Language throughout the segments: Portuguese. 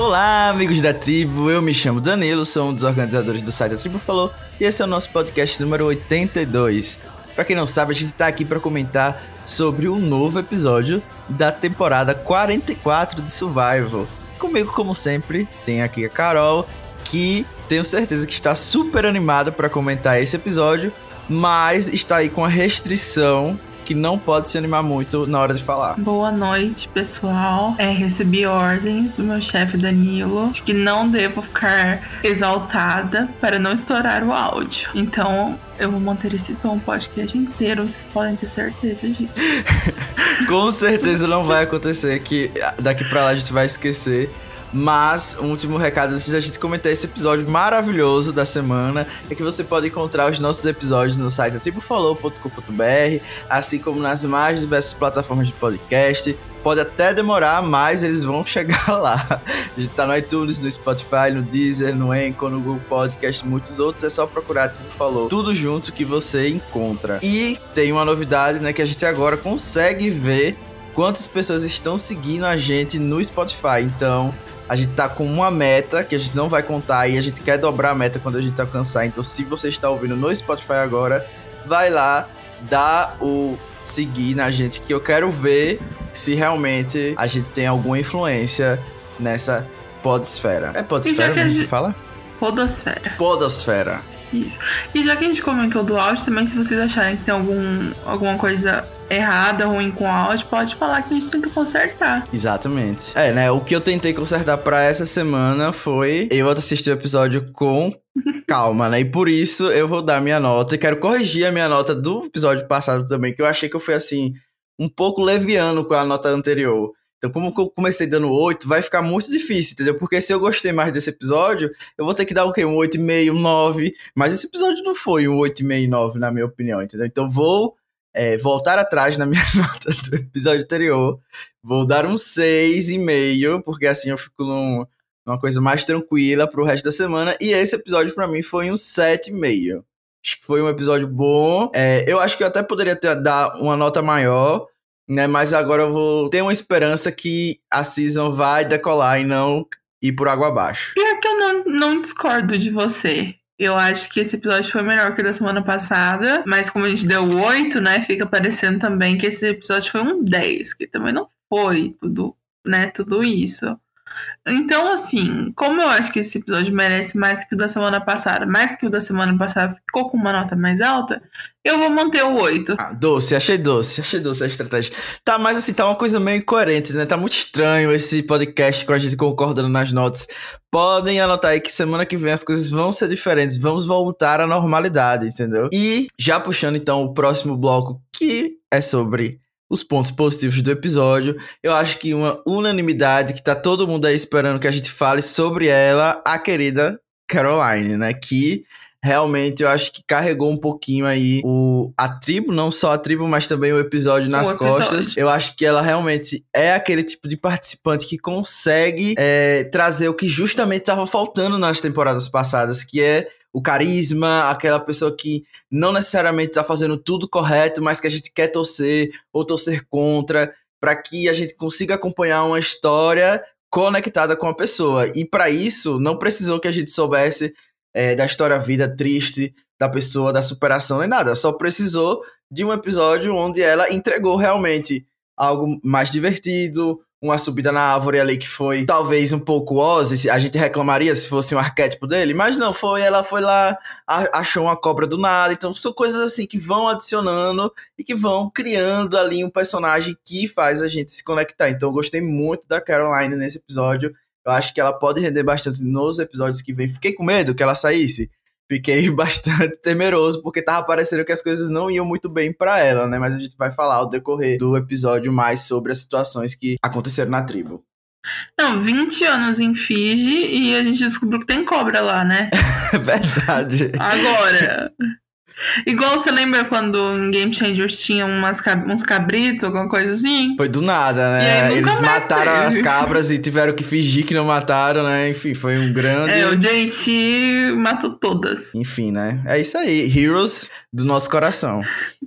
Olá, amigos da tribo. Eu me chamo Danilo, sou um dos organizadores do site A Tribo Falou e esse é o nosso podcast número 82. Para quem não sabe, a gente tá aqui para comentar sobre um novo episódio da temporada 44 de Survival. Comigo, como sempre, tem aqui a Carol, que tenho certeza que está super animada para comentar esse episódio, mas está aí com a restrição que não pode se animar muito na hora de falar. Boa noite, pessoal. É, recebi ordens do meu chefe Danilo de que não devo ficar exaltada para não estourar o áudio. Então, eu vou manter esse tom podcast inteiro, vocês podem ter certeza disso. Com certeza não vai acontecer que daqui para lá a gente vai esquecer mas, um último recado antes da gente comentar esse episódio maravilhoso da semana é que você pode encontrar os nossos episódios no site tribufalou.com.br, assim como nas mais diversas plataformas de podcast. Pode até demorar, mas eles vão chegar lá. A gente tá no iTunes, no Spotify, no Deezer, no Anchor, no Google Podcast muitos outros. É só procurar Tribo Falou. Tudo junto que você encontra. E tem uma novidade, né? Que a gente agora consegue ver quantas pessoas estão seguindo a gente no Spotify. Então, a gente tá com uma meta que a gente não vai contar e a gente quer dobrar a meta quando a gente alcançar. Então, se você está ouvindo no Spotify agora, vai lá, dá o seguir na gente, que eu quero ver se realmente a gente tem alguma influência nessa podesfera. É podesfera que, a gente fala? Podosfera. Podosfera. Isso. E já que a gente comentou do áudio, também se vocês acharem que tem algum, alguma coisa errada, ruim com áudio, pode falar que a gente tenta consertar. Exatamente. É, né? O que eu tentei consertar para essa semana foi eu assistir o episódio com calma, né? E por isso eu vou dar minha nota e quero corrigir a minha nota do episódio passado também, que eu achei que eu fui assim um pouco leviano com a nota anterior. Então, como eu comecei dando 8, vai ficar muito difícil, entendeu? Porque se eu gostei mais desse episódio, eu vou ter que dar o quê? Um 8,5, um 9. Mas esse episódio não foi um 8,5, 9, na minha opinião, entendeu? Então, vou é, voltar atrás na minha nota do episódio anterior. Vou dar um 6,5, porque assim eu fico num, numa coisa mais tranquila pro resto da semana. E esse episódio para mim foi um 7,5. Acho que foi um episódio bom. É, eu acho que eu até poderia ter, dar uma nota maior, né? Mas agora eu vou ter uma esperança que a season vai decolar e não ir por água abaixo. Pior que eu não, não discordo de você. Eu acho que esse episódio foi melhor que o da semana passada, mas como a gente deu 8, né, fica parecendo também que esse episódio foi um 10, que também não foi tudo, né, tudo isso. Então, assim, como eu acho que esse episódio merece mais que o da semana passada, mais que o da semana passada ficou com uma nota mais alta, eu vou manter o 8. Ah, doce, achei doce, achei doce a estratégia. Tá, mas assim, tá uma coisa meio incoerente, né? Tá muito estranho esse podcast com a gente concordando nas notas. Podem anotar aí que semana que vem as coisas vão ser diferentes, vamos voltar à normalidade, entendeu? E já puxando então o próximo bloco, que é sobre os pontos positivos do episódio. Eu acho que uma unanimidade que tá todo mundo aí esperando que a gente fale sobre ela, a querida Caroline, né? Que realmente eu acho que carregou um pouquinho aí o, a tribo, não só a tribo, mas também o episódio nas costas. Eu acho que ela realmente é aquele tipo de participante que consegue é, trazer o que justamente estava faltando nas temporadas passadas, que é o carisma, aquela pessoa que não necessariamente está fazendo tudo correto, mas que a gente quer torcer ou torcer contra, para que a gente consiga acompanhar uma história conectada com a pessoa. E para isso, não precisou que a gente soubesse é, da história vida triste da pessoa, da superação, nem nada. Só precisou de um episódio onde ela entregou realmente algo mais divertido, uma subida na árvore ali que foi talvez um pouco Ozzy, a gente reclamaria se fosse um arquétipo dele, mas não, foi, ela foi lá, achou uma cobra do nada, então são coisas assim que vão adicionando e que vão criando ali um personagem que faz a gente se conectar. Então eu gostei muito da Caroline nesse episódio, eu acho que ela pode render bastante nos episódios que vem. Fiquei com medo que ela saísse, fiquei bastante temeroso porque tava parecendo que as coisas não iam muito bem para ela, né? Mas a gente vai falar ao decorrer do episódio mais sobre as situações que aconteceram na tribo. Não, 20 anos em Fiji e a gente descobriu que tem cobra lá, né? Verdade. Agora, Igual você lembra quando em Game Changers tinha umas, uns cabritos, alguma coisa assim? Foi do nada, né? Eles mataram teve. as cabras e tiveram que fingir que não mataram, né? Enfim, foi um grande. É, o JT matou todas. Enfim, né? É isso aí. Heroes do nosso coração.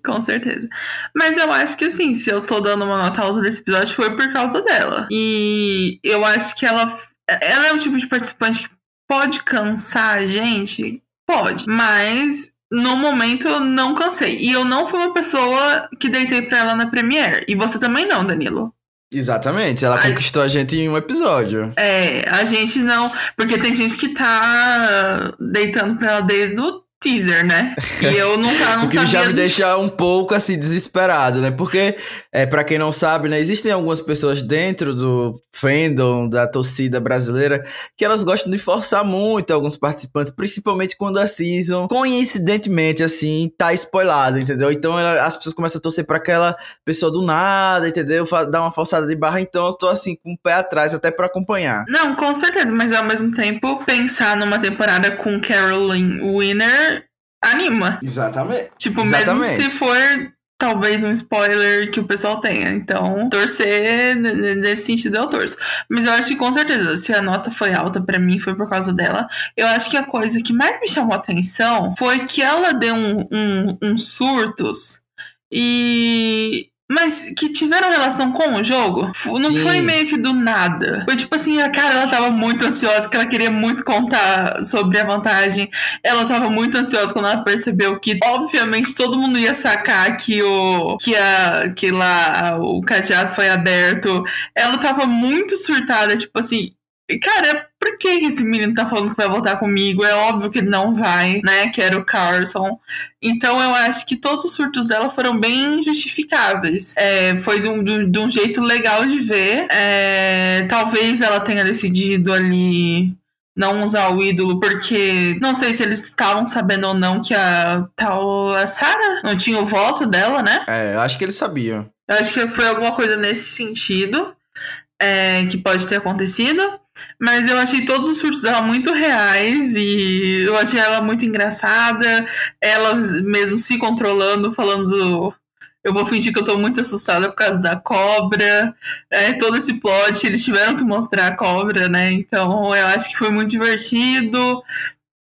Com certeza. Mas eu acho que assim, se eu tô dando uma nota alta desse episódio, foi por causa dela. E eu acho que ela ela é o tipo de participante que pode cansar a gente? Pode. Mas no momento eu não cansei. E eu não fui uma pessoa que deitei pra ela na Premiere. E você também não, Danilo. Exatamente, ela a... conquistou a gente em um episódio. É, a gente não. Porque tem gente que tá deitando pra ela desde o teaser, né? E eu nunca não O que sabia já me deixa um pouco assim desesperado, né? Porque é para quem não sabe, né, existem algumas pessoas dentro do fandom da torcida brasileira que elas gostam de forçar muito alguns participantes, principalmente quando a season coincidentemente assim tá spoilado, entendeu? Então ela, as pessoas começam a torcer para aquela pessoa do nada, entendeu? Dá uma forçada de barra, então eu tô assim com o pé atrás até para acompanhar. Não, com certeza, mas ao mesmo tempo pensar numa temporada com Caroline Winner anima. Exatamente. Tipo, Exatamente. mesmo se for talvez um spoiler que o pessoal tenha. Então, torcer nesse sentido eu torço. Mas eu acho que com certeza, se a nota foi alta para mim, foi por causa dela. Eu acho que a coisa que mais me chamou a atenção foi que ela deu um, um, um surtos e mas que tiveram relação com o jogo. Não Sim. foi meio que do nada. Foi tipo assim, a cara, ela tava muito ansiosa, que ela queria muito contar sobre a vantagem. Ela tava muito ansiosa quando ela percebeu que, obviamente, todo mundo ia sacar que o. que, a, que lá o cadeado foi aberto. Ela tava muito surtada, tipo assim, Cara, por que esse menino tá falando que vai voltar comigo? É óbvio que ele não vai, né? Que era o Carson. Então eu acho que todos os surtos dela foram bem justificáveis. É, foi de um, de um, jeito legal de ver. É, talvez ela tenha decidido ali não usar o ídolo, porque não sei se eles estavam sabendo ou não que a tal a Sarah não tinha o voto dela, né? É, acho que eles sabiam. Eu acho que foi alguma coisa nesse sentido é, que pode ter acontecido. Mas eu achei todos os surtos dela muito reais e eu achei ela muito engraçada. Ela mesmo se controlando, falando. Eu vou fingir que eu tô muito assustada por causa da cobra. É, todo esse plot, eles tiveram que mostrar a cobra, né? Então eu acho que foi muito divertido.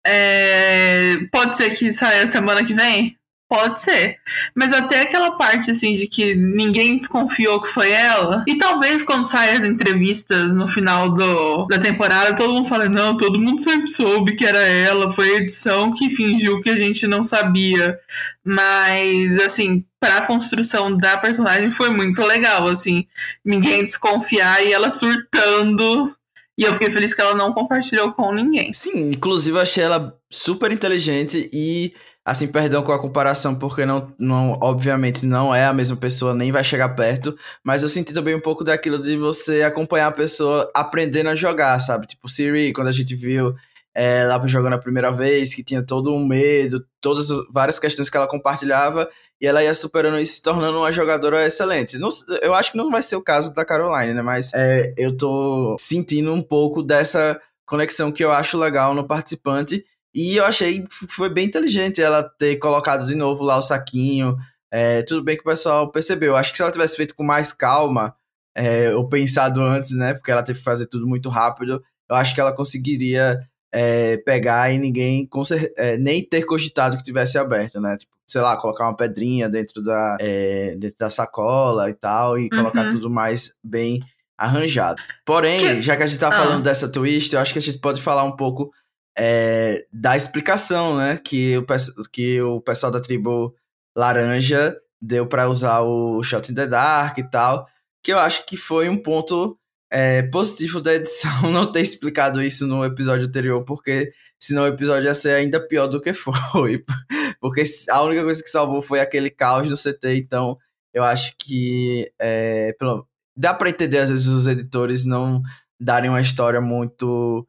É, pode ser que saia semana que vem? Pode ser. Mas até aquela parte, assim, de que ninguém desconfiou que foi ela. E talvez quando saem as entrevistas no final do, da temporada, todo mundo fala: não, todo mundo sempre soube que era ela. Foi a edição que fingiu que a gente não sabia. Mas, assim, para a construção da personagem foi muito legal, assim. Ninguém desconfiar e ela surtando. E eu fiquei feliz que ela não compartilhou com ninguém. Sim, inclusive eu achei ela super inteligente e Assim, perdão com a comparação, porque não, não, obviamente não é a mesma pessoa, nem vai chegar perto, mas eu senti também um pouco daquilo de você acompanhar a pessoa aprendendo a jogar, sabe? Tipo, Siri, quando a gente viu é, ela jogando a primeira vez, que tinha todo um medo, todas várias questões que ela compartilhava, e ela ia superando isso, se tornando uma jogadora excelente. Não, eu acho que não vai ser o caso da Caroline, né? Mas é, eu tô sentindo um pouco dessa conexão que eu acho legal no participante e eu achei que foi bem inteligente ela ter colocado de novo lá o saquinho. É, tudo bem que o pessoal percebeu. Acho que se ela tivesse feito com mais calma, é, ou pensado antes, né? Porque ela teve que fazer tudo muito rápido, eu acho que ela conseguiria é, pegar e ninguém é, nem ter cogitado que tivesse aberto, né? Tipo, sei lá, colocar uma pedrinha dentro da, é, dentro da sacola e tal, e uhum. colocar tudo mais bem arranjado. Porém, que... já que a gente tá ah. falando dessa twist, eu acho que a gente pode falar um pouco é, da explicação, né, que o, que o pessoal da tribo laranja deu para usar o Shot in the Dark e tal, que eu acho que foi um ponto é, positivo da edição não ter explicado isso no episódio anterior, porque senão o episódio ia ser ainda pior do que foi. Porque a única coisa que salvou foi aquele caos do CT, então eu acho que é, pelo, dá para entender às vezes os editores não darem uma história muito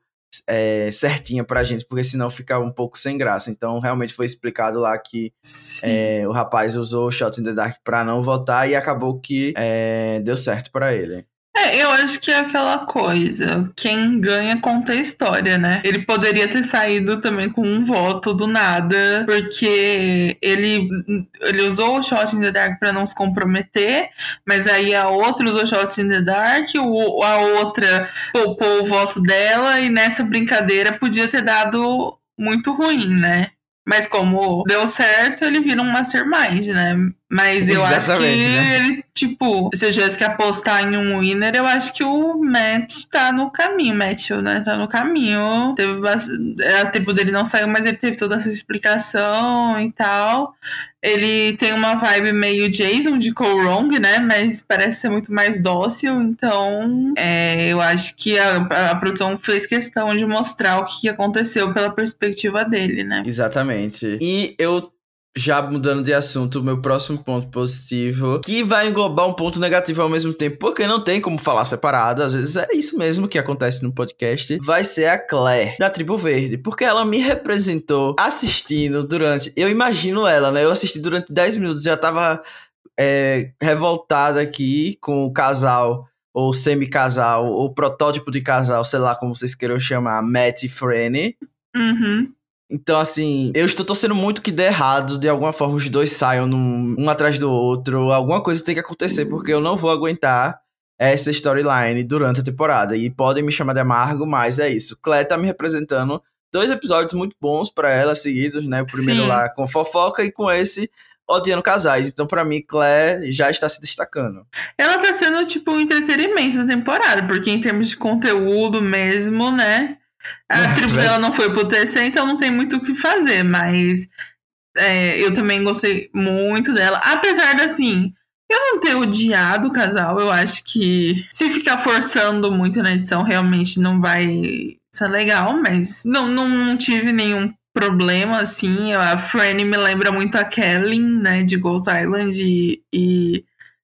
é, certinha pra gente, porque senão ficava um pouco sem graça. Então, realmente foi explicado lá que é, o rapaz usou o Shot in the Dark pra não votar e acabou que é, deu certo para ele. É, eu acho que é aquela coisa. Quem ganha conta a história, né? Ele poderia ter saído também com um voto do nada, porque ele, ele usou o Shot in the Dark pra não se comprometer, mas aí a outra usou o Shot in the Dark, o, a outra poupou o voto dela, e nessa brincadeira podia ter dado muito ruim, né? Mas como deu certo, ele vira um Mastermind, né? Mas eu acho que Exatamente, né? ele, tipo, se eu tivesse que apostar em um winner, eu acho que o Matt tá no caminho. Matt, né? Tá no caminho. Teve bastante. A tempo dele não saiu, mas ele teve toda essa explicação e tal. Ele tem uma vibe meio Jason de Cole Wrong, né? Mas parece ser muito mais dócil. Então, é, eu acho que a, a produção fez questão de mostrar o que aconteceu pela perspectiva dele, né? Exatamente. E eu já mudando de assunto, meu próximo ponto positivo, que vai englobar um ponto negativo ao mesmo tempo, porque não tem como falar separado, às vezes é isso mesmo que acontece no podcast, vai ser a Claire, da Tribo Verde, porque ela me representou assistindo durante, eu imagino ela, né, eu assisti durante 10 minutos, já tava é, revoltada aqui com o casal, ou semi-casal, ou protótipo de casal, sei lá como vocês queiram chamar, Matt e Franny, Uhum. Então, assim, eu estou torcendo muito que dê errado, de alguma forma os dois saiam num- um atrás do outro, alguma coisa tem que acontecer, porque eu não vou aguentar essa storyline durante a temporada. E podem me chamar de amargo, mas é isso. Claire tá me representando dois episódios muito bons pra ela seguidos, né? O primeiro Sim. lá com fofoca e com esse odiando casais. Então, pra mim, Claire já está se destacando. Ela tá sendo, tipo, um entretenimento da temporada, porque em termos de conteúdo mesmo, né? A É, tribo dela não foi pro TC, então não tem muito o que fazer, mas é, eu também gostei muito dela. Apesar de, assim, eu não ter odiado o casal, eu acho que se ficar forçando muito na edição, realmente não vai ser legal, mas não, não tive nenhum problema, assim. A Franny me lembra muito a Kelly, né, de Ghost Island e- e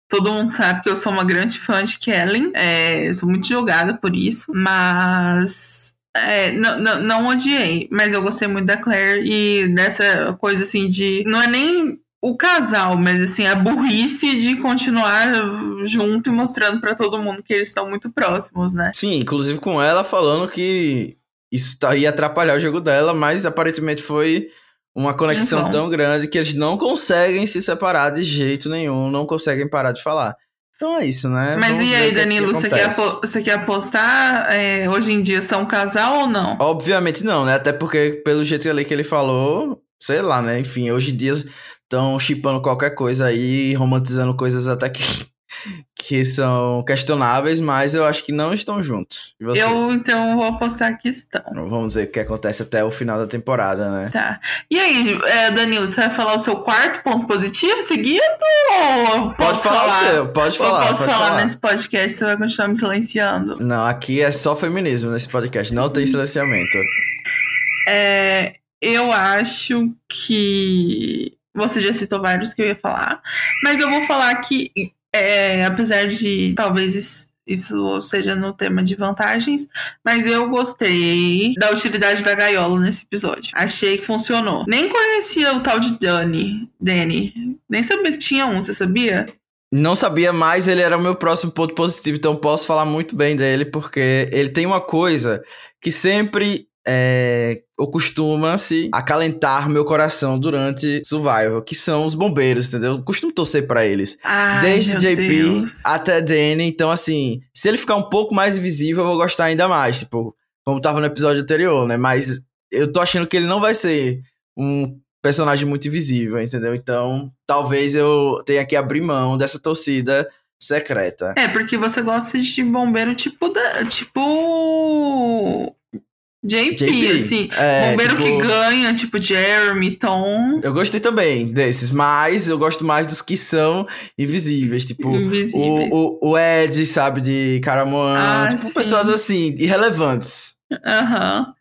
Todo mundo sabe que eu sou uma grande fã de Kellen. É, eu sou muito jogada por isso. Mas. É, não, não, não odiei. Mas eu gostei muito da Claire e dessa coisa assim de. Não é nem o casal, mas assim, a burrice de continuar junto e mostrando pra todo mundo que eles estão muito próximos, né? Sim, inclusive com ela falando que isso tá, ia atrapalhar o jogo dela, mas aparentemente foi uma conexão Então. tão grande que eles não conseguem se separar de jeito nenhum, não conseguem parar de falar. Então é isso, né? Mas Vamos e aí, que é que Danilo, você quer, você quer apostar? é, hoje em dia são um casal ou não? Obviamente não, né? Até porque pelo jeito ali que ele falou, sei lá, né? Enfim, hoje em dia estão chipando qualquer coisa aí, romantizando coisas até que, que são questionáveis, mas eu acho que não estão juntos. Eu, então, vou apostar que estão. Vamos ver o que acontece até o final da temporada, né? Tá. E aí, é, Danilo, você vai falar o seu quarto ponto positivo seguido? Ou Pode posso falar, o seu, pode Ou eu falar, posso pode falar, falar. nesse podcast, você vai continuar me silenciando? Não, aqui é só feminismo nesse podcast, não tem silenciamento. É, eu acho que você já citou vários que eu ia falar, mas eu vou falar que, é, apesar de talvez is- isso seja no tema de vantagens, mas eu gostei da utilidade da gaiola nesse episódio. Achei que funcionou. Nem conhecia o tal de Dani, Danny. Nem sabia que tinha um, você sabia? Não sabia, mas ele era o meu próximo ponto positivo, então posso falar muito bem dele, porque ele tem uma coisa que sempre é, costuma-se acalentar meu coração durante Survival, que são os bombeiros, entendeu? Eu costumo torcer pra eles. Ai, Desde JP Deus. até Danny, então assim, se ele ficar um pouco mais visível, eu vou gostar ainda mais, tipo, como tava no episódio anterior, né? Mas eu tô achando que ele não vai ser um personagem muito visível, entendeu? Então, talvez eu tenha que abrir mão dessa torcida secreta. É, porque você gosta de bombeiro tipo da. Tipo. JP, JP, assim. é, bombeiro tipo- que ganha, tipo Jeremy, Tom. Eu gostei também desses, mas eu gosto mais dos que são invisíveis, tipo Invisíveis. o, o, o Ed, sabe, de Caramoan, Ah, tipo sim. pessoas assim, irrelevantes. Aham.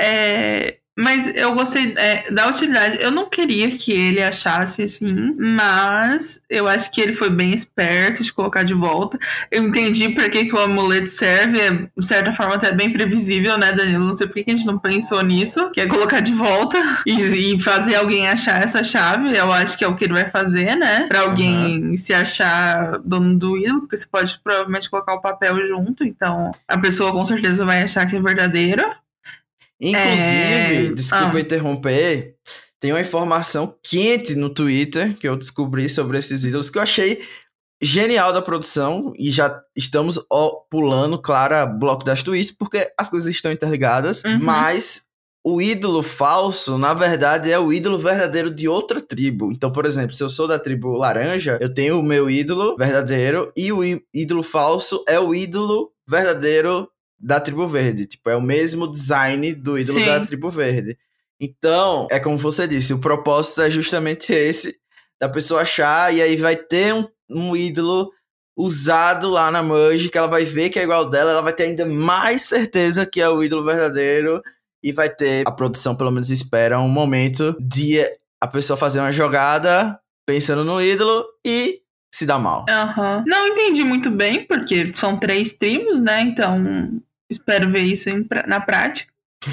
É, mas eu gostei é, da utilidade. Eu não queria que ele achasse assim, mas eu acho que ele foi bem esperto de colocar de volta. Eu entendi pra que, que o amuleto serve, é, de certa forma até bem previsível, né, Danilo? Não sei por que a gente não pensou nisso, que é colocar de volta e, e fazer alguém achar essa chave. Eu acho que é o que ele vai fazer, né? Pra alguém se achar dono do ídolo, porque você pode provavelmente colocar o papel junto, então a pessoa com certeza vai achar que é verdadeiro. Inclusive, É, desculpa ah. interromper, tem uma informação quente no Twitter que eu descobri sobre esses ídolos que eu achei genial da produção e já estamos ó, pulando, claro, bloco das twists, porque as coisas estão interligadas, Uhum. mas o ídolo falso, na verdade, é o ídolo verdadeiro de outra tribo. Então, por exemplo, se eu sou da tribo laranja, eu tenho o meu ídolo verdadeiro e o ídolo falso é o ídolo verdadeiro da tribo verde. Tipo, é o mesmo design do ídolo Sim. da tribo verde. Então, é como você disse, o propósito é justamente esse, da pessoa achar, e aí vai ter um, um ídolo usado lá na Merge, que ela vai ver que é igual dela, ela vai ter ainda mais certeza que é o ídolo verdadeiro, e vai ter, a produção pelo menos espera, um momento de a pessoa fazer uma jogada pensando no ídolo e se dá mal. Uhum. Não entendi muito bem, porque são três tribos, né? Então espero ver isso em, na prática.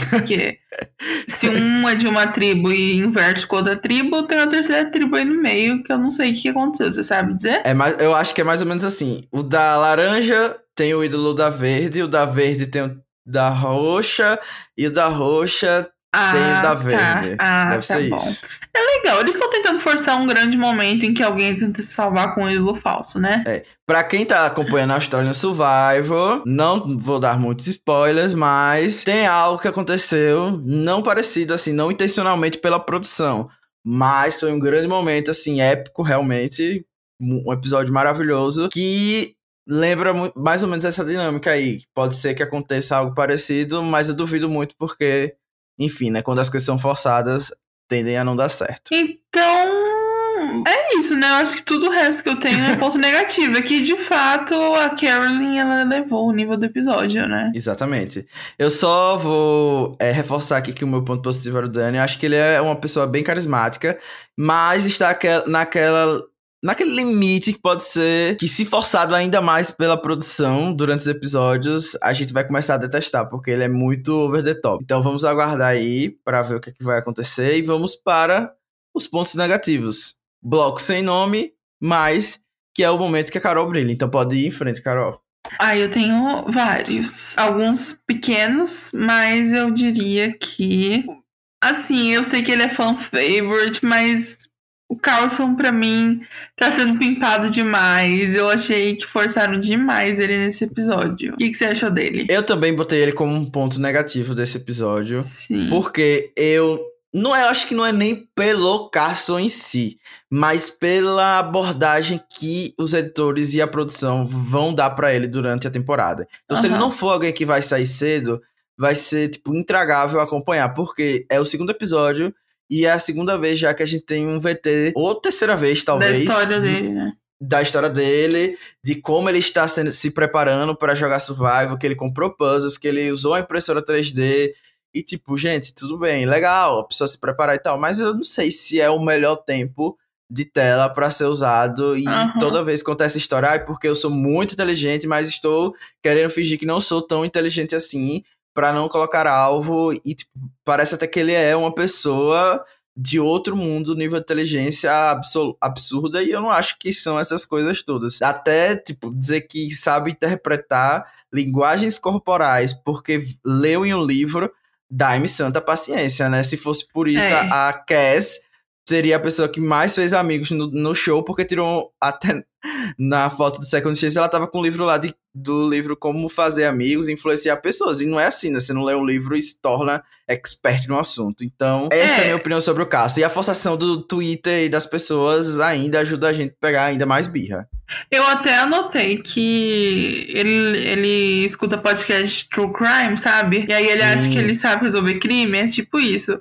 Porque se um é de uma tribo e inverte com outra tribo, tem uma terceira tribo aí no meio que eu não sei o que aconteceu, você sabe dizer? É mais, eu acho que é mais ou menos assim. O da laranja tem o ídolo da verde, o da verde tem o da roxa e o da roxa ah, tem o da tá. verde. Ah, Deve tá ser bom. isso. É legal, eles estão tentando forçar um grande momento em que alguém tenta se salvar com um ídolo falso, né? É. Pra quem tá acompanhando a história no Survivor, não vou dar muitos spoilers, mas tem algo que aconteceu, não parecido assim, não intencionalmente pela produção, mas foi um grande momento, assim, épico, realmente. Um episódio maravilhoso que lembra mais ou menos essa dinâmica aí. Pode ser que aconteça algo parecido, mas eu duvido muito porque, enfim, né? Quando as coisas são forçadas, tendem a não dar certo. Então, é isso, né? Eu acho que tudo o resto que eu tenho é ponto negativo. É que, de fato, a Carolyn, ela levou o nível do episódio, né? Exatamente. Eu só vou é, reforçar aqui que o meu ponto positivo era o Dani. Eu acho que ele é uma pessoa bem carismática, mas está naquela naquele limite que pode ser que, se forçado ainda mais pela produção durante os episódios, a gente vai começar a detestar, porque ele é muito over the top. Então vamos aguardar aí para ver o que, é que vai acontecer e vamos para os pontos negativos. Bloco sem nome, mas que é o momento que a Carol brilha. Então pode ir em frente, Carol. Ah, eu tenho vários. Alguns pequenos, mas eu diria que. Assim, eu sei que ele é fan favorite, mas o Carlson, para mim, tá sendo pimpado demais. Eu achei que forçaram demais ele nesse episódio. O que, que, você achou dele? Eu também botei ele como um ponto negativo desse episódio. Sim. Porque eu. Não é, eu acho que não é nem pelo Carlson em si, mas pela abordagem que os editores e a produção vão dar para ele durante a temporada. Então, uhum. se ele não for alguém que vai sair cedo, vai ser, tipo, intragável acompanhar, porque é o segundo episódio e é a segunda vez já que a gente tem um VT, ou terceira vez, talvez. Da história dele, né? Da história dele, de como ele está sendo, se preparando para jogar Survival, que ele comprou puzzles, que ele usou a impressora 3D. E tipo, gente, tudo bem, legal, a pessoa se preparar e tal, mas eu não sei se é o melhor tempo de tela para ser usado e uhum. toda vez que essa história, ah, porque eu sou muito inteligente, mas estou querendo fingir que não sou tão inteligente assim, para não colocar alvo e tipo, parece até que ele é uma pessoa de outro mundo, nível de inteligência absurda, e eu não acho que são essas coisas todas. Até, tipo, dizer que sabe interpretar linguagens corporais porque leu em um livro, dá-me santa paciência, né? Se fosse por isso, é. a, Cass seria a pessoa que mais fez amigos no, no show, porque tirou até na foto do Second Chance, ela tava com o livro lá de, do livro Como Fazer Amigos, Influenciar Pessoas. E não é assim, né? Você não lê um livro e se torna expert no assunto. Então, essa é, é a minha opinião sobre o caso. E a forçação do Twitter e das pessoas ainda ajuda a gente a pegar ainda mais birra. Eu até anotei que ele, ele escuta podcast True Crime, sabe? E aí ele Sim. acha que ele sabe resolver crime, é tipo isso.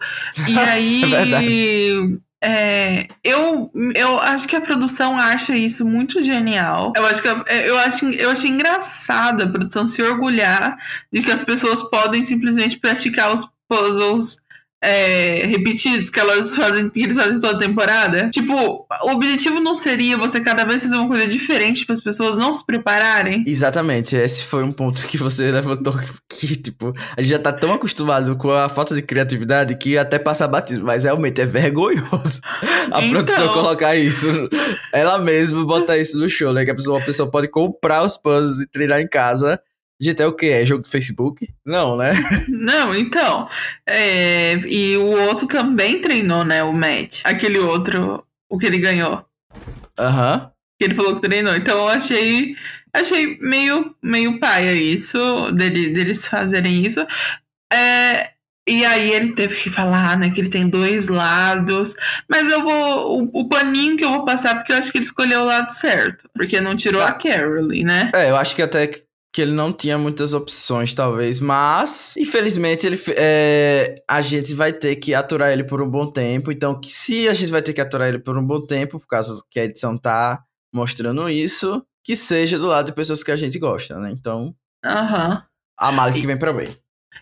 E aí. é é, eu, eu acho que a produção acha isso muito genial. Eu acho que eu acho, eu acho engraçado a produção se orgulhar de que as pessoas podem simplesmente praticar os puzzles é, repetidos que elas fazem, que eles fazem toda temporada. Tipo, o objetivo não seria você cada vez fazer uma coisa diferente para as pessoas não se prepararem. Exatamente, esse foi um ponto que você levantou que, tipo, a gente já tá tão acostumado com a falta de criatividade que até passa batido, mas realmente é vergonhoso a então... produção colocar isso. Ela mesma botar isso no show, né? Que a pessoa, a pessoa pode comprar os puzzles e treinar em casa Gente, é o que? É jogo do Facebook? Não, né? Não, então. É, e o outro também treinou, né? O Matt. Aquele outro, o que ele ganhou. Aham. Uhum. Que ele falou que treinou. Então eu achei. Achei meio, meio paia isso, dele, deles fazerem isso. É, E aí ele teve que falar, né, que ele tem dois lados. Mas eu vou. O, o paninho que eu vou passar, porque eu acho que ele escolheu o lado certo. Porque não tirou a Caroline, né? É, eu acho que até que ele não tinha muitas opções, talvez. Mas, infelizmente, ele, é, a gente vai ter que aturar ele por um bom tempo. Então, se a gente vai ter que aturar ele por um bom tempo, por causa que a edição tá mostrando isso, que seja do lado de pessoas que a gente gosta, né? Então. Aham. Uhum. A males que vem pra bem.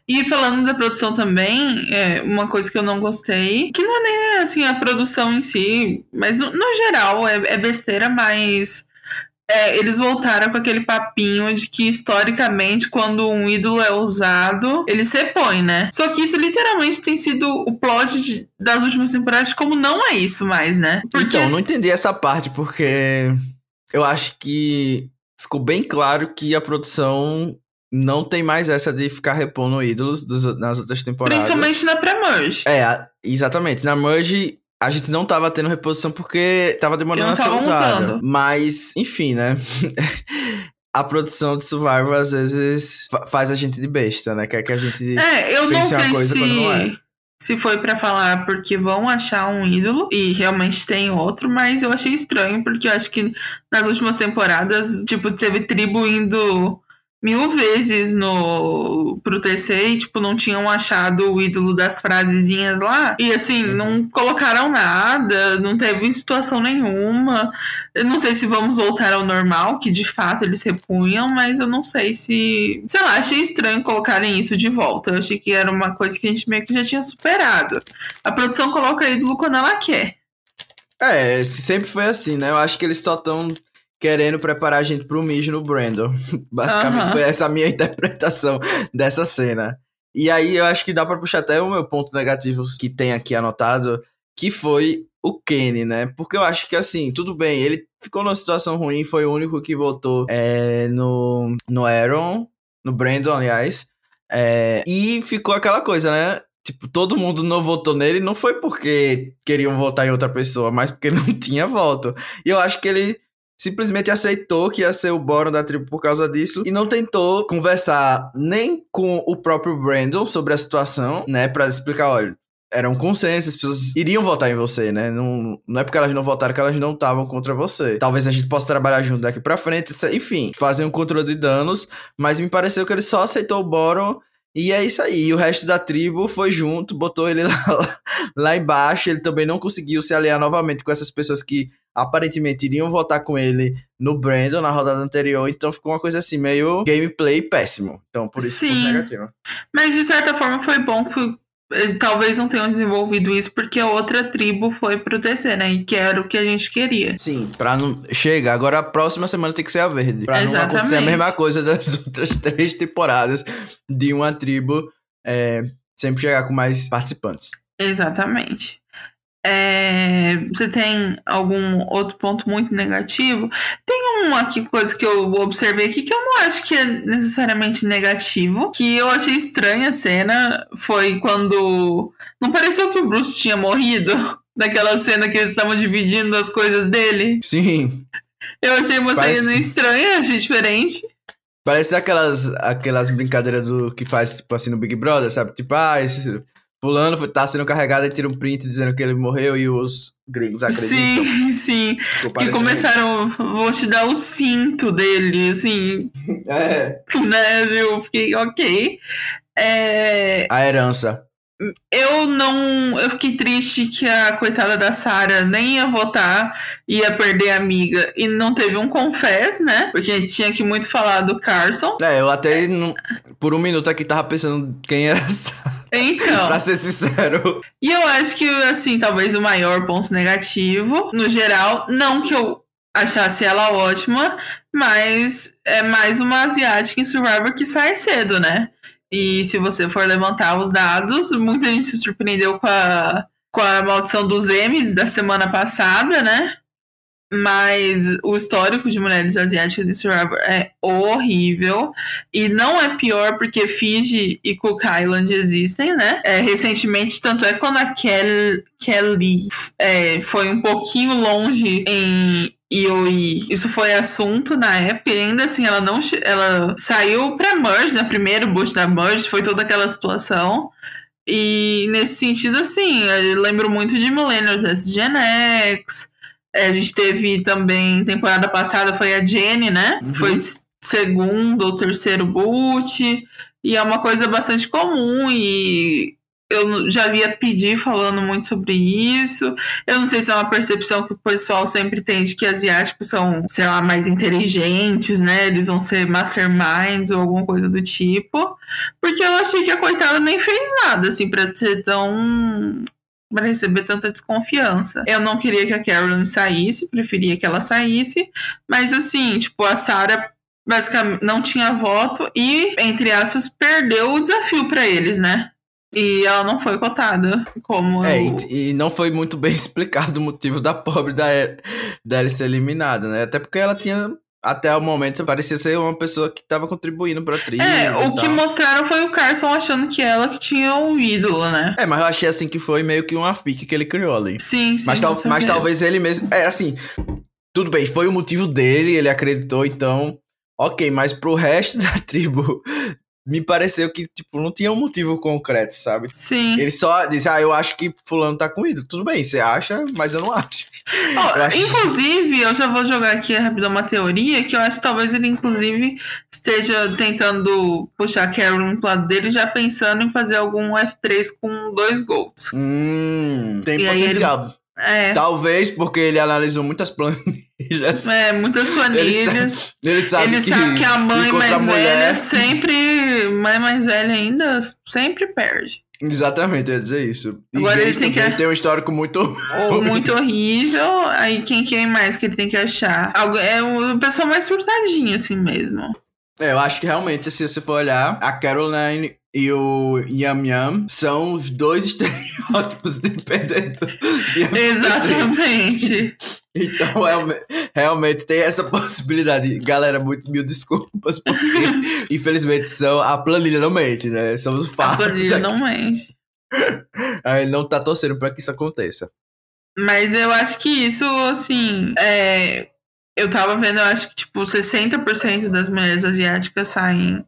E falando da produção também, é uma coisa que eu não gostei, que não é nem assim a produção em si, mas no, no geral é, é, besteira, mas é, eles voltaram com aquele papinho de que historicamente, quando um ídolo é usado, ele se repõe, né? Só que isso literalmente tem sido o plot de, das últimas temporadas, como não é isso mais, né? Porque... Então, não entendi essa parte, porque eu acho que ficou bem claro que a produção não tem mais essa de ficar repondo ídolos dos, nas outras temporadas. Principalmente na pré-merge. É, exatamente. Na merge, a gente não tava tendo reposição porque tava demorando a ser usada. Usando. Mas, enfim, né? a produção de Survivor às vezes faz a gente de besta, né? Quer que a gente é, eu não sei coisa se... não é. Se foi para falar porque vão achar um ídolo e realmente tem outro, mas eu achei estranho porque eu acho que nas últimas temporadas, tipo, teve tribo indo mil vezes no pro TC e, tipo, não tinham achado o ídolo das frasezinhas lá. E assim, uhum. não colocaram nada, não teve situação nenhuma. Eu não sei se vamos voltar ao normal, que de fato eles repunham, mas eu não sei se. Sei lá, achei estranho colocarem isso de volta. Eu achei que era uma coisa que a gente meio que já tinha superado. A produção coloca ídolo quando ela quer. É, sempre foi assim, né? Eu acho que eles só estão querendo preparar a gente pro mijo no Brandon. Basicamente foi essa a minha interpretação dessa cena. E aí eu acho que dá para puxar até o meu ponto negativo que tem aqui anotado, que foi o Kenny, né? Porque eu acho que assim, tudo bem, ele ficou numa situação ruim, foi o único que votou é, no, no Aaron, no Brandon, aliás. É, e ficou aquela coisa, né? Tipo, todo mundo não votou nele, não foi porque queriam votar em outra pessoa, mas porque não tinha voto. E eu acho que ele simplesmente aceitou que ia ser o Boron da tribo por causa disso e não tentou conversar nem com o próprio Brandon sobre a situação, né, para explicar, olha, era um consenso, as pessoas iriam votar em você, né? Não, não é porque elas não votaram que elas não estavam contra você. Talvez a gente possa trabalhar junto daqui pra frente, enfim, fazer um controle de danos, mas me pareceu que ele só aceitou o Boron e é isso aí. E o resto da tribo foi junto, botou ele lá, lá embaixo. Ele também não conseguiu se aliar novamente com essas pessoas que aparentemente iriam votar com ele no Brandon na rodada anterior, então ficou uma coisa assim, meio gameplay péssimo. Então, por isso Sim. ficou negativo. Mas de certa forma foi bom que talvez não tenham desenvolvido isso porque a outra tribo foi pro TC, né? E que era o que a gente queria. Sim, pra não. Chega, agora a próxima semana tem que ser a verde. Pra Exatamente. não acontecer a mesma coisa das outras três temporadas de uma tribo é, sempre chegar com mais participantes. Exatamente. É, você tem algum outro ponto muito negativo? Tem uma aqui, coisa que eu observei aqui que eu não acho que é necessariamente negativo, que eu achei estranha a cena, foi quando não pareceu que o Bruce tinha morrido naquela cena que eles estavam dividindo as coisas dele. Sim. Eu achei uma Parece... cena estranha, achei diferente. Parece aquelas, aquelas brincadeiras do que faz, tipo assim, no Big Brother, sabe? Tipo, ah, esse, Fulano tá sendo carregado e tira um print dizendo que ele morreu e os gringos acreditam. Sim, sim. Que começaram, vou te dar o cinto dele, assim. É. Né? Eu fiquei, ok. É... A herança. Eu não. Eu fiquei triste que a coitada da Sarah nem ia votar, ia perder a amiga. E não teve um confess, né? Porque a gente tinha que muito falar do Carson. É, eu até por um minuto aqui tava pensando quem era essa. Então. pra ser sincero. E eu acho que, assim, talvez o maior ponto negativo, no geral, não que eu achasse ela ótima, mas é mais uma asiática em Survivor que sai cedo, né? E se você for levantar os dados, muita gente se surpreendeu com a, com a maldição dos M's da semana passada, né? Mas o histórico de mulheres asiáticas de Survivor é horrível. E não é pior porque Fiji e Cook Island existem, né? É, recentemente, tanto é quando a Kel Kelly é, foi um pouquinho longe em IOI. Isso foi assunto na época e ainda assim ela não ela saiu pra Merge, né? Primeiro boot da Merge, foi toda aquela situação. E nesse sentido, assim, eu lembro muito de Millennials vs Gen X. É, a gente teve também, temporada passada, foi a Jenny, né? Uhum. Foi segundo ou terceiro boot. E é uma coisa bastante comum e eu já via pedir falando muito sobre isso. Eu não sei se é uma percepção que o pessoal sempre tem de que asiáticos são, sei lá, mais inteligentes, né? Eles vão ser masterminds ou alguma coisa do tipo. Porque eu achei que a coitada nem fez nada, assim, pra ser tão. Pra receber tanta desconfiança. Eu não queria que a Carolyn saísse, preferia que ela saísse, mas assim, tipo, a Sarah basicamente não tinha voto e, entre aspas, perdeu o desafio para eles, né? E ela não foi cotada como. É, eu... e, e, não foi muito bem explicado o motivo da pobre da, dela ser eliminada, né? Até porque ela tinha. Até o momento parecia ser uma pessoa que estava contribuindo pra trilha. É, o que mostraram foi o Carson achando que ela que tinha um ídolo, né? É, mas eu achei assim que foi meio que uma fique que ele criou ali. Sim, sim. Mas, tal, mas talvez ele mesmo. É, assim. Tudo bem, foi o motivo dele, ele acreditou, então. Ok, mas pro resto da tribo me pareceu que, tipo, não tinha um motivo concreto, sabe? Sim. Ele só disse, ah, eu acho que fulano tá com ídolo. Tudo bem, você acha, mas eu não acho. Oh, eu acho... Inclusive, eu já vou jogar aqui rapidão uma teoria, que eu acho que talvez ele, inclusive, esteja tentando puxar a Carolyn pro lado dele, já pensando em fazer algum F3 com dois golds. Hum, tem e potencial. Ele... É. Talvez porque ele analisou muitas planilhas. É, muitas planilhas. Ele sabe, ele sabe, ele que, sabe que, a mãe mais a mulher... velha sempre. Mãe mais velha ainda sempre perde. Exatamente, eu ia dizer isso. E Agora ele tem que tem um histórico muito ou muito horrível. Aí quem quer mais que ele tem que achar? É o pessoal mais surtadinho assim mesmo. É, eu acho que realmente, se você for olhar, a Caroline e o Yam Yam são os dois estereótipos dependendo de Exatamente. Então, realmente tem essa possibilidade. Galera, muito mil desculpas, porque infelizmente são, a planilha não mente, né? São os fatos. A planilha aqui. não mente. Aí não tá torcendo pra que isso aconteça. Mas eu acho que isso, assim, é... eu tava vendo, eu acho que, tipo, 60% das mulheres asiáticas saem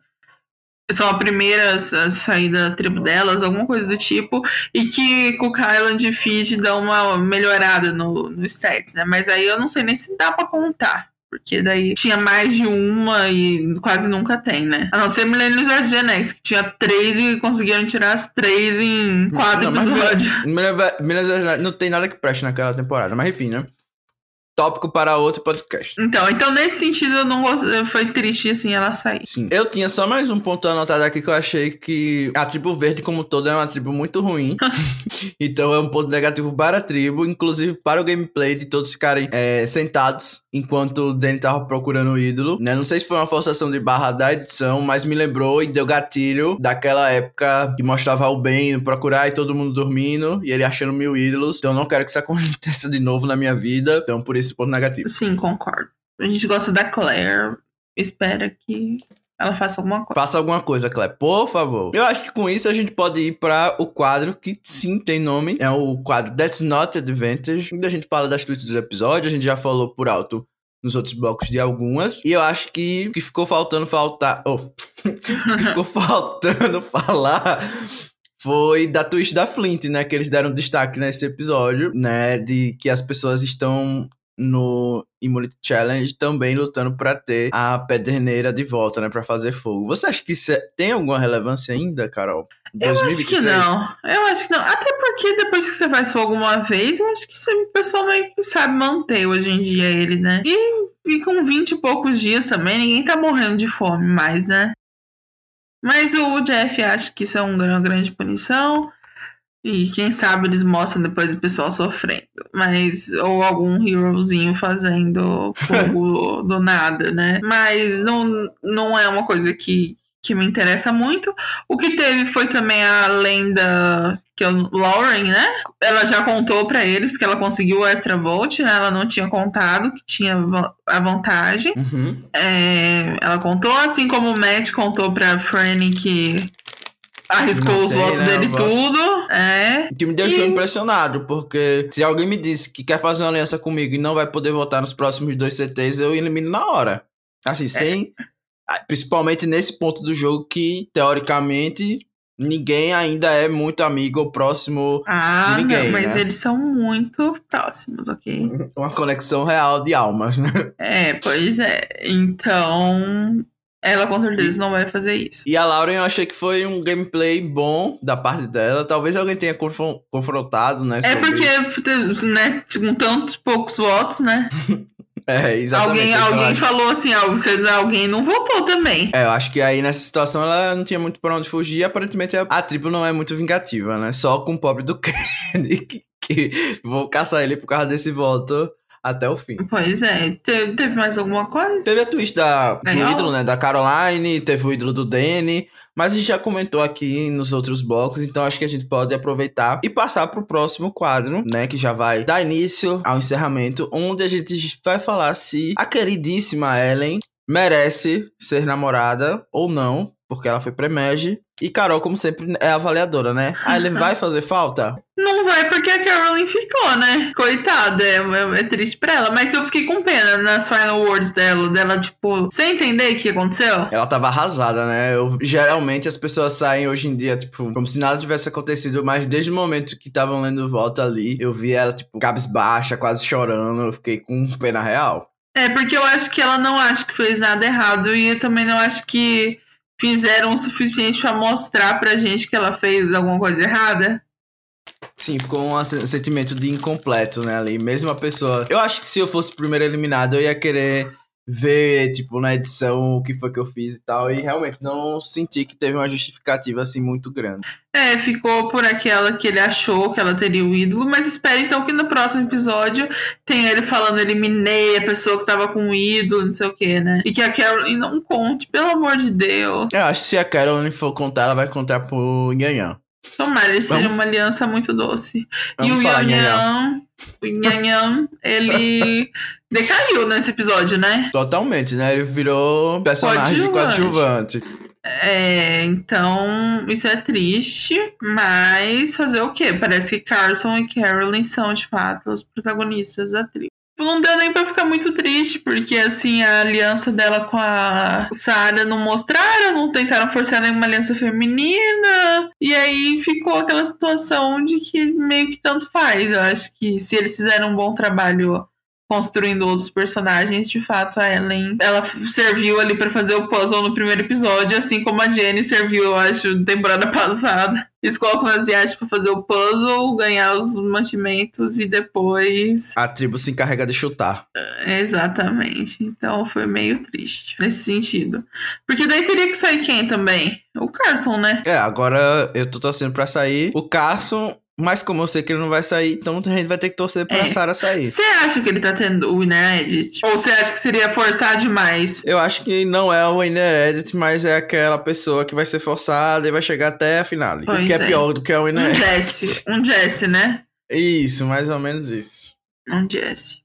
são a primeira a sair da tribo delas, alguma coisa do tipo, e que Cook Island e Fiji dão uma melhorada no, no stats, né? Mas aí eu não sei nem se dá pra contar. Porque daí tinha mais de uma e quase nunca tem, né? A não ser Millennials e Gen X, que tinha três e conseguiram tirar as três em quatro não, episódios. Millennials não tem nada que preste naquela temporada, mas enfim, né? Tópico para outro podcast. Então, então nesse sentido eu não gostei, foi triste assim ela sair. Sim. Eu tinha só mais um ponto anotado aqui que eu achei que a tribo verde como toda é uma tribo muito ruim. então é um ponto negativo para a tribo, inclusive para o gameplay de todos ficarem é, sentados enquanto o Danny tava procurando o ídolo, né? Não sei se foi uma forçação de barra da edição, mas me lembrou e deu gatilho daquela época que mostrava o Ben procurar e todo mundo dormindo e ele achando mil ídolos. Então não quero que isso aconteça de novo na minha vida. Então por esse ponto negativo. Sim, concordo. A gente gosta da Claire. Espera que ela faça alguma coisa. Faça alguma coisa, Claire, por favor. Eu acho que com isso a gente pode ir para o quadro que sim tem nome. É o quadro That's Not Advantage. A gente fala das tweets dos episódios. A gente já falou por alto nos outros blocos de algumas. E eu acho que que ficou faltando faltar. Oh, que ficou faltando falar foi da twist da Flint, né? Que eles deram destaque nesse episódio, né? De que as pessoas estão no Immunity Challenge também lutando para ter a pederneira de volta, né, para fazer fogo. Você acha que isso é, tem alguma relevância ainda, Carol? 2023? Eu acho que não. Eu acho que não. Até porque depois que você faz fogo uma vez, eu acho que você, o pessoal meio que sabe manter hoje em dia ele, né? E, e com 20 e poucos dias também, ninguém tá morrendo de fome mais, né? Mas o Jeff acha que isso é uma grande punição. E quem sabe eles mostram depois o pessoal sofrendo. Mas. Ou algum herozinho fazendo fogo do nada, né? Mas não, não é uma coisa que, que me interessa muito. O que teve foi também a lenda que é o Lauren, né? Ela já contou para eles que ela conseguiu o extra vote, né? Ela não tinha contado que tinha a vantagem. Uhum. É, ela contou, assim como o Matt contou pra Franny que arriscou os votos né, dele tudo. É. Que me deixou e... impressionado, porque se alguém me disse que quer fazer uma aliança comigo e não vai poder votar nos próximos dois CTs, eu elimino na hora. Assim, é. sem. Principalmente nesse ponto do jogo que, teoricamente, ninguém ainda é muito amigo ou próximo Ah, de ninguém, não, mas né? eles são muito próximos, ok? uma conexão real de almas, né? É, pois é. Então, ela com certeza não vai fazer isso. E a Lauren eu achei que foi um gameplay bom da parte dela. Talvez alguém tenha confron- confrontado, né? É sobre- porque, né, com tantos poucos votos, né? É, exatamente. Alguém, Então, alguém acho- falou assim, ah, alguém não votou também. É, eu acho que aí nessa situação ela não tinha muito pra onde fugir. Aparentemente a, a tribo não é muito vingativa, né? Só com o pobre do Kenny, que vou caçar ele por causa desse voto até o fim. Pois é. Te- teve mais alguma coisa? Teve a twist da, do ídolo, né? Da Caroline, teve o ídolo do Danny. Mas a gente já comentou aqui nos outros blocos, então acho que a gente pode aproveitar e passar pro próximo quadro, né? Que já vai dar início ao encerramento, onde a gente vai falar se a queridíssima Ellen merece ser namorada ou não, porque ela foi pré-merge. E Carol, como sempre, é avaliadora, né? A Ellen vai fazer falta? Não vai porque a Carolyn ficou, né? Coitada, é, é- é triste pra ela. Mas eu fiquei com pena nas final words dela, dela, tipo, sem entender o que aconteceu. Ela tava arrasada, né? Eu, geralmente as pessoas saem hoje em dia, tipo, como se nada tivesse acontecido, mas desde o momento que estavam lendo voto ali, eu vi ela, tipo, cabisbaixa, quase chorando, eu fiquei com pena real. É, porque eu acho que ela não acha que fez nada errado e eu também não acho que fizeram o suficiente pra mostrar pra gente que ela fez alguma coisa errada. Sim, ficou um sen- sentimento de incompleto, né, ali. Mesmo a pessoa. Eu acho que se eu fosse primeiro eliminado, eu ia querer ver, tipo, na edição o que foi que eu fiz e tal. E realmente não senti que teve uma justificativa, assim, muito grande. É, ficou por aquela que ele achou que ela teria o ídolo, mas espera então que no próximo episódio tenha ele falando eliminei a pessoa que tava com o ídolo, não sei o que, né? E que a Carolyn não conte, pelo amor de Deus. Eu acho que se a Caroline for contar, ela vai contar pro Nhanhã. Tomara, ele seja uma aliança muito doce. Vamos e o. Yanyan, o Yanyan, ele decaiu nesse episódio, né? Totalmente, né? Ele virou personagem Coadjuvante. É, então isso é triste, mas fazer o quê? Parece que Carson e Carolyn são de fato os protagonistas da tribo. Não deu nem pra ficar muito triste, porque assim, a aliança dela com a Sarah não mostraram, não tentaram forçar nenhuma aliança feminina. E aí ficou aquela situação de que meio que tanto faz. Eu acho que se eles fizeram um bom trabalho construindo outros personagens, de fato a Ellen, ela serviu ali pra fazer o puzzle no primeiro episódio, assim como a Jenny serviu, eu acho, na temporada passada. Eles colocam as asiáticos pra fazer o puzzle, ganhar os mantimentos e depois A tribo se encarrega de chutar. Exatamente. Então foi meio triste nesse sentido. Porque daí teria que sair quem também? O Carson, né? É, agora eu tô torcendo pra sair. O Carson, mas como eu sei que ele não vai sair, então a gente vai ter que torcer pra É. Sarah sair. Você acha que ele tá tendo o Winner Edit? Ou você acha que seria forçar demais? Eu acho que não é o Winner Edit, mas é aquela pessoa que vai ser forçada e vai chegar até a finale. o que é, é. pior do que o Winner Um Edit. Jesse. Um Jesse, né? Isso, mais ou menos isso. Um Jesse.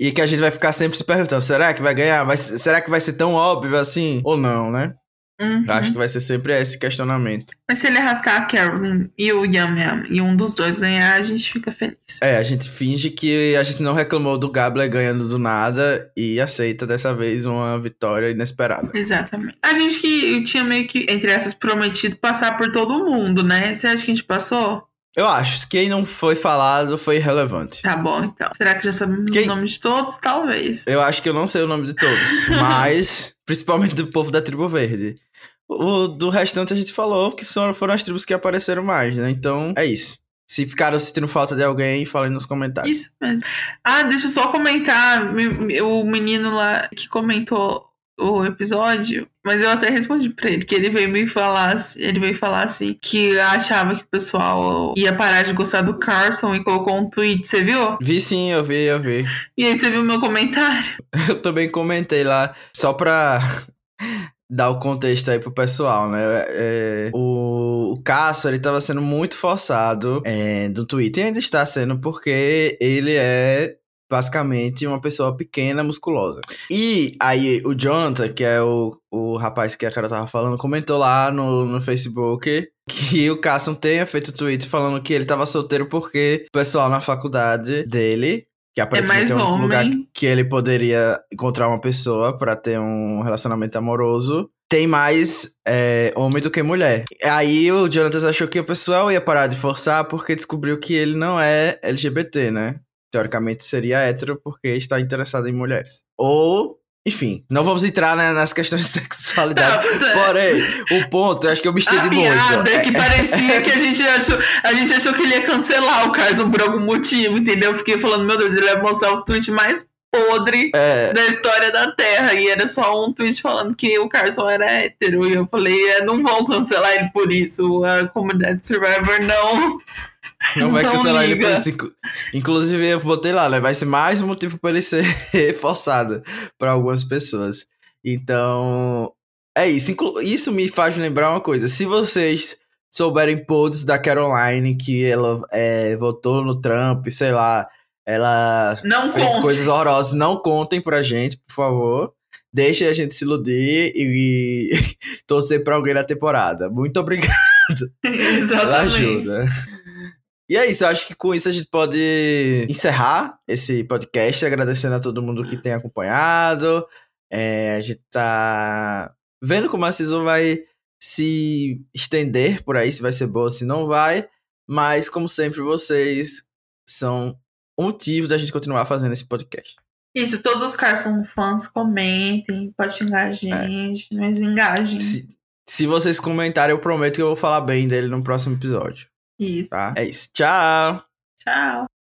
E que a gente vai ficar sempre se perguntando: será que vai ganhar? Vai, ser- será que vai ser tão óbvio assim? Ou não, né? Uhum. Acho que vai ser sempre esse questionamento. Mas se ele arrastar a Carolyn e o Yam Yam e um dos dois ganhar, a gente fica feliz. É, a gente finge que a gente não reclamou do Gabler ganhando do nada e aceita dessa vez uma vitória inesperada. Exatamente. A gente que tinha meio que, entre essas, prometido passar por todo mundo, né? Você acha que a gente passou? Eu acho que quem não foi falado foi irrelevante. Tá bom, então. Será que já sabemos Quem- o nome de todos? Talvez. Eu acho que eu não sei o nome de todos, mas principalmente do povo da tribo verde. O do restante a gente falou que são- foram as tribos que apareceram mais, né? Então é isso. Se ficaram sentindo falta de alguém, falem nos comentários. Isso mesmo. Ah, deixa eu só comentar. me- me- O menino lá que comentou o episódio, mas eu até respondi pra ele, que ele veio me falar, assim- ele veio falar assim, que achava que o pessoal ia parar de gostar do Carson e colocou um tweet, você viu? Vi sim, eu vi, eu vi. E aí você viu meu comentário? Eu também comentei lá, só pra dar o contexto aí pro pessoal, né? É, o, o Cássio, ele tava sendo muito forçado é, do Twitter, e ainda está sendo, porque ele é basicamente uma pessoa pequena, musculosa. E aí o Jonathan, que é o, o rapaz que a cara tava falando, comentou lá no, no Facebook que o Cássio tenha feito tweet falando que ele tava solteiro porque o pessoal na faculdade dele que aparentemente é, mais o único lugar que ele poderia encontrar uma pessoa pra ter um relacionamento amoroso. tem mais é, homem do que mulher. Aí o Jonathan achou que o pessoal ia parar de forçar porque descobriu que ele não é LGBT, né? Teoricamente seria hétero porque está interessado em mulheres. Ou enfim, não vamos entrar né, nas questões de sexualidade. Não, Porém, o ponto, eu acho que eu me estendi a piada É que parecia que a gente, achou, a gente achou que ele ia cancelar o Carson por algum motivo, entendeu? Eu fiquei falando, meu Deus, ele vai mostrar o tweet mais podre é. da história da Terra. E era só um tweet falando que o Carson era hétero. E eu falei, é, não vão cancelar ele por isso. A comunidade Survivor não. Não vai cancelar liga. ele por isso. Inclusive, eu botei lá, né? Vai ser mais um motivo para ele ser reforçado para algumas pessoas. Então, é isso. Isso me faz lembrar uma coisa. Se vocês souberem posts da Caroline que ela é, votou no Trump, sei lá, ela não fez conte. coisas horrorosas. Não contem pra gente, por favor. Deixe a gente se iludir e, e torcer pra alguém na temporada. Muito obrigado pela ajuda. E é isso, eu acho que com isso a gente pode encerrar esse podcast, agradecendo a todo mundo que tem acompanhado. É, a gente tá vendo como a season vai se estender por aí, se vai ser boa, se não vai. Mas, como sempre, vocês são o motivo da gente continuar fazendo esse podcast. Isso, todos os Carson fãs comentem, pode xingar a é. gente, é. mas engajem. Se, se vocês comentarem, eu prometo que eu vou falar bem dele no próximo episódio. Isso. Tá? É isso. Tchau. Tchau.